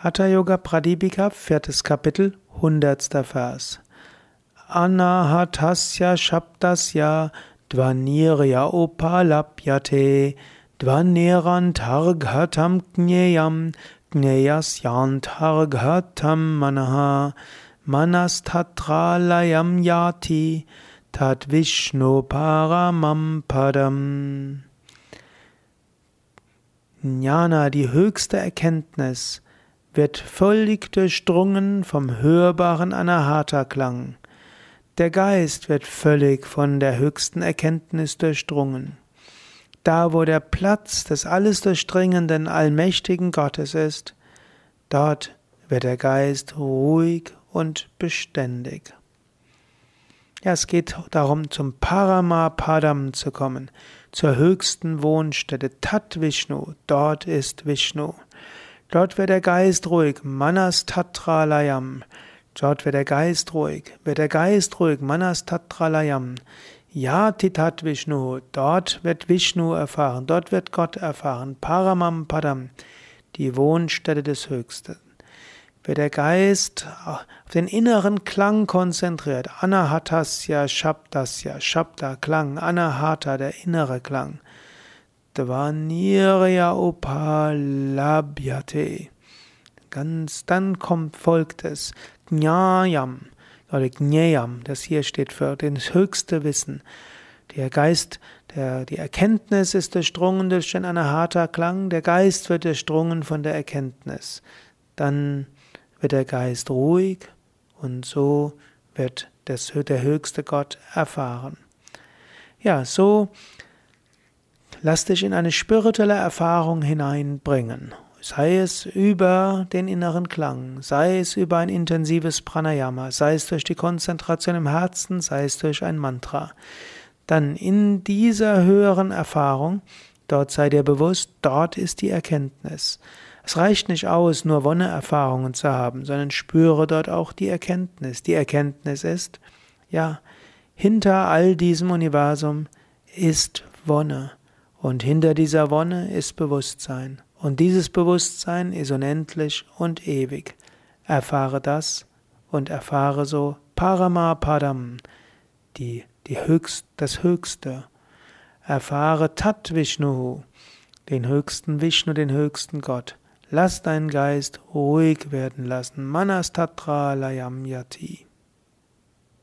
Hatha Yoga Pradipika, viertes Kapitel, hundertster Vers. Anahatasya Shabdasya Dvanirya Upalapyate Dvanerantarghatam Gneyam Gneyasyantarghatam Manaha Manastatralayam Yati Tat Vishnu Paramam Padam Jnana, die höchste Erkenntnis, wird völlig durchdrungen vom hörbaren Anahata-Klang. Der Geist wird völlig von der höchsten Erkenntnis durchdrungen. Da, wo der Platz des alles durchdringenden, allmächtigen Gottes ist, dort wird der Geist ruhig und beständig. Ja, es geht darum, zum Paramapadam zu kommen, zur höchsten Wohnstätte, Tat Vishnu, dort ist Vishnu. Dort wird der Geist ruhig, Manas Tatralayam. Dort wird der Geist ruhig, wird der Geist ruhig, Manas Tatralayam. Ja, Titat Vishnu, dort wird Vishnu erfahren, dort wird Gott erfahren, Paramam Padam, die Wohnstätte des Höchsten. Wird der Geist auf den inneren Klang konzentriert, Anahatasya Shabdasya, Shabda Klang, Anahata, der innere Klang. Dvanirya Upalabhyate. Ganz dann kommt, folgt es Jnayam oder Gneyam, das hier steht für das höchste Wissen. Der Geist, der, die Erkenntnis ist durchdrungen durch den Anahata-Klang, der Geist wird durchdrungen von der Erkenntnis. Dann wird der Geist ruhig und so wird das, der höchste Gott erfahren. Ja, so Lass dich in eine spirituelle Erfahrung hineinbringen. Sei es über den inneren Klang, sei es über ein intensives Pranayama, sei es durch die Konzentration im Herzen, sei es durch ein Mantra. Dann in dieser höheren Erfahrung, dort sei dir bewusst, dort ist die Erkenntnis. Es reicht nicht aus, nur Wonne-Erfahrungen zu haben, sondern spüre dort auch die Erkenntnis. Die Erkenntnis ist, ja, hinter all diesem Universum ist Wonne. Und hinter dieser Wonne ist Bewusstsein. Und dieses Bewusstsein ist unendlich und ewig. Erfahre das und erfahre so Paramapadam, die, die höchst, das Höchste. Erfahre Tat Vishnu, den höchsten Vishnu, den höchsten Gott. Lass deinen Geist ruhig werden lassen. Manastatra Layam Yati.